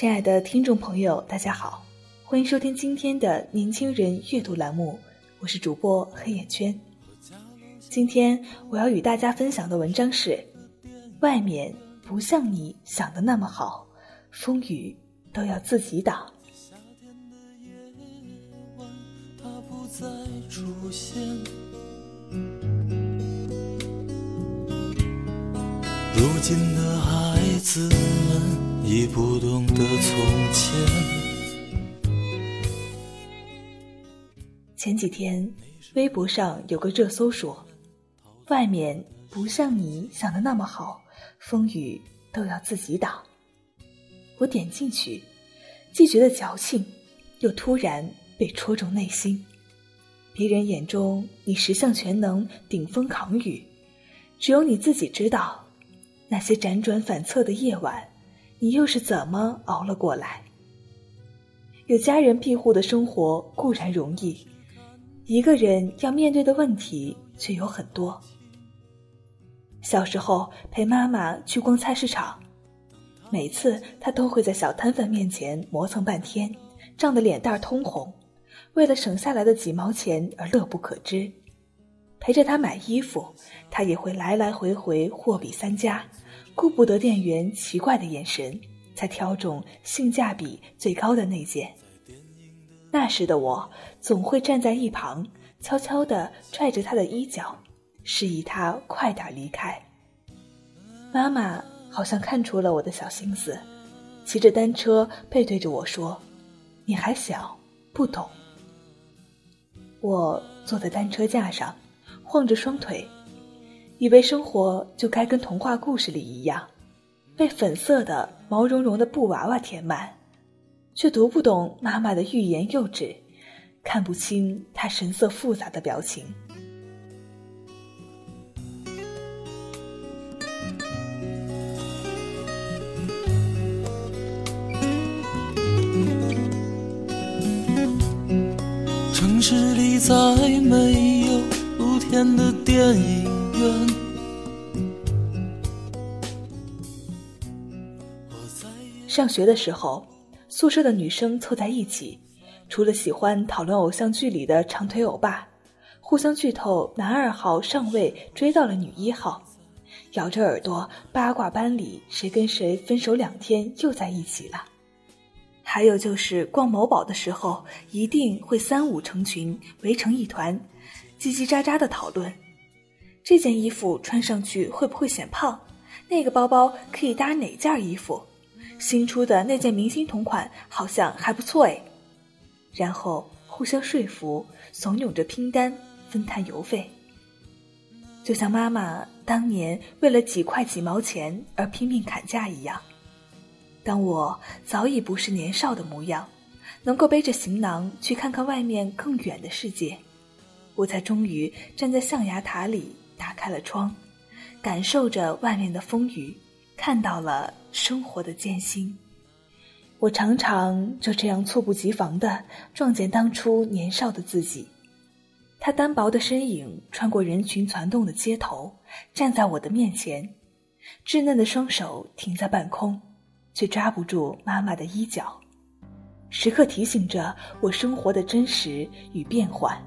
亲爱的听众朋友，大家好，欢迎收听今天的年轻人阅读栏目，我是主播黑眼圈。今天我要与大家分享的文章是：外面不像你想的那么好，风雨都要自己挡。再出现如今的孩子们。已不懂得从前。前几天，微博上有个热搜说：“外面不像你想的那么好，风雨都要自己挡。”我点进去，既觉得矫情，又突然被戳中内心。别人眼中你十项全能，顶风扛雨，只有你自己知道，那些辗转反侧的夜晚。你又是怎么熬了过来？有家人庇护的生活固然容易，一个人要面对的问题却有很多。小时候陪妈妈去逛菜市场，每次她都会在小摊贩面前磨蹭半天，涨得脸蛋通红，为了省下来的几毛钱而乐不可支。陪着她买衣服，她也会来来回回货比三家。顾不得店员奇怪的眼神，才挑中性价比最高的那件。那时的我总会站在一旁，悄悄地拽着他的衣角，示意他快点离开。妈妈好像看出了我的小心思，骑着单车背对着我说：“你还小，不懂。”我坐在单车架上，晃着双腿。以为生活就该跟童话故事里一样，被粉色的毛茸茸的布娃娃填满，却读不懂妈妈的欲言又止，看不清她神色复杂的表情。城市里再美天的电影院。上学的时候，宿舍的女生凑在一起，除了喜欢讨论偶像剧里的长腿欧巴，互相剧透男二号上位追到了女一号，咬着耳朵八卦班里谁跟谁分手两天又在一起了。还有就是逛某宝的时候，一定会三五成群围成一团，叽叽喳喳的讨论。这件衣服穿上去会不会显胖？那个包包可以搭哪件衣服？新出的那件明星同款好像还不错哎。然后互相说服，怂恿着拼单分摊邮费。就像妈妈当年为了几块几毛钱而拼命砍价一样。当我早已不是年少的模样，能够背着行囊去看看外面更远的世界，我才终于站在象牙塔里。打开了窗，感受着外面的风雨，看到了生活的艰辛。我常常就这样猝不及防地撞见当初年少的自己，他单薄的身影穿过人群攒动的街头，站在我的面前，稚嫩的双手停在半空，却抓不住妈妈的衣角，时刻提醒着我生活的真实与变幻。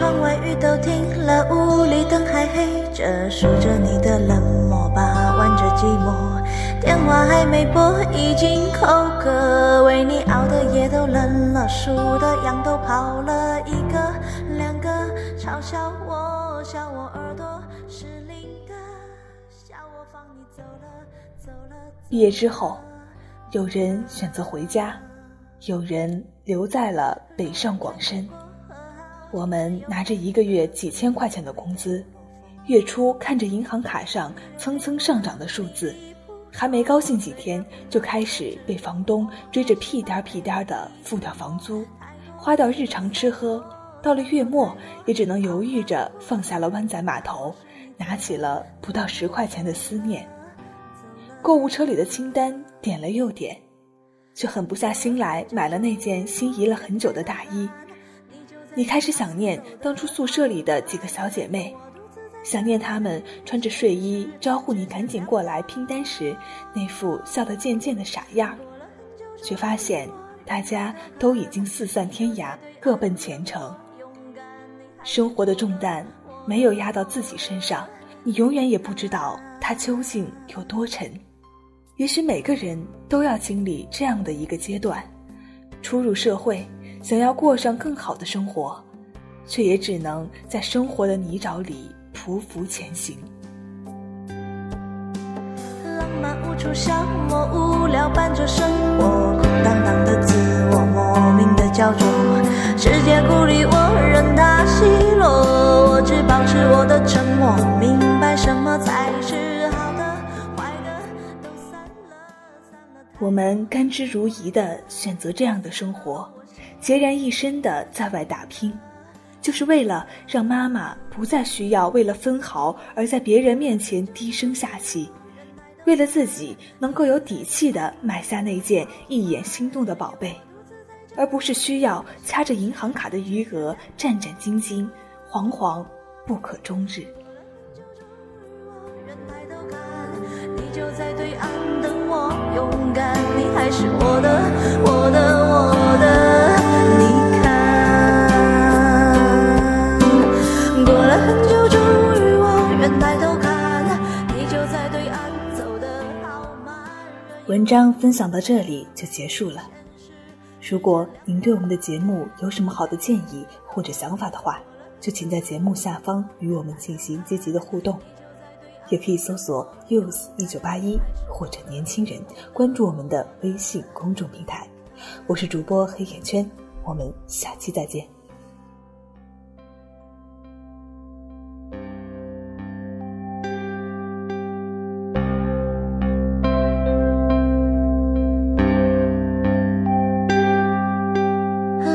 窗外雨都停了，屋里灯还黑着，数着你的冷漠，把玩着寂寞。电话还没拨，已经口渴，为你熬的夜都冷了，数的羊都跑了一个两个。嘲笑我，笑我耳朵失灵的，笑我放你走了，走了。毕业之后，有人选择回家，有人留在了北上广深。我们拿着一个月几千块钱的工资，月初看着银行卡上蹭蹭上涨的数字，还没高兴几天，就开始被房东追着屁颠儿屁颠儿的付掉房租，花掉日常吃喝。到了月末，也只能犹豫着放下了湾仔码头，拿起了不到十块钱的思念。购物车里的清单点了又点，却狠不下心来买了那件心仪了很久的大衣。你开始想念当初宿舍里的几个小姐妹，想念她们穿着睡衣招呼你赶紧过来拼单时那副笑得贱贱的傻样儿，却发现大家都已经四散天涯，各奔前程。生活的重担没有压到自己身上，你永远也不知道它究竟有多沉。也许每个人都要经历这样的一个阶段：初入社会，想要过上更好的生活，却也只能在生活的泥沼里匍匐前行。浪漫无处消磨，无聊伴着生活，空荡荡的自我，莫名的焦灼。世界孤立我，任它奚落，我只保持我的沉默，明白什么才是好的，坏的都散了，散了。我们甘之如饴的选择这样的生活，孑然一身的在外打拼，就是为了让妈妈不再需要为了分毫而在别人面前低声下气，为了自己能够有底气的买下那件一眼心动的宝贝。而不是需要掐着银行卡的余额战战兢兢，惶惶不可终日。文章分享到这里就结束了。如果您对我们的节目有什么好的建议或者想法的话，就请在节目下方与我们进行积极的互动，也可以搜索 “use 一九八一”或者“年轻人”，关注我们的微信公众平台。我是主播黑眼圈，我们下期再见。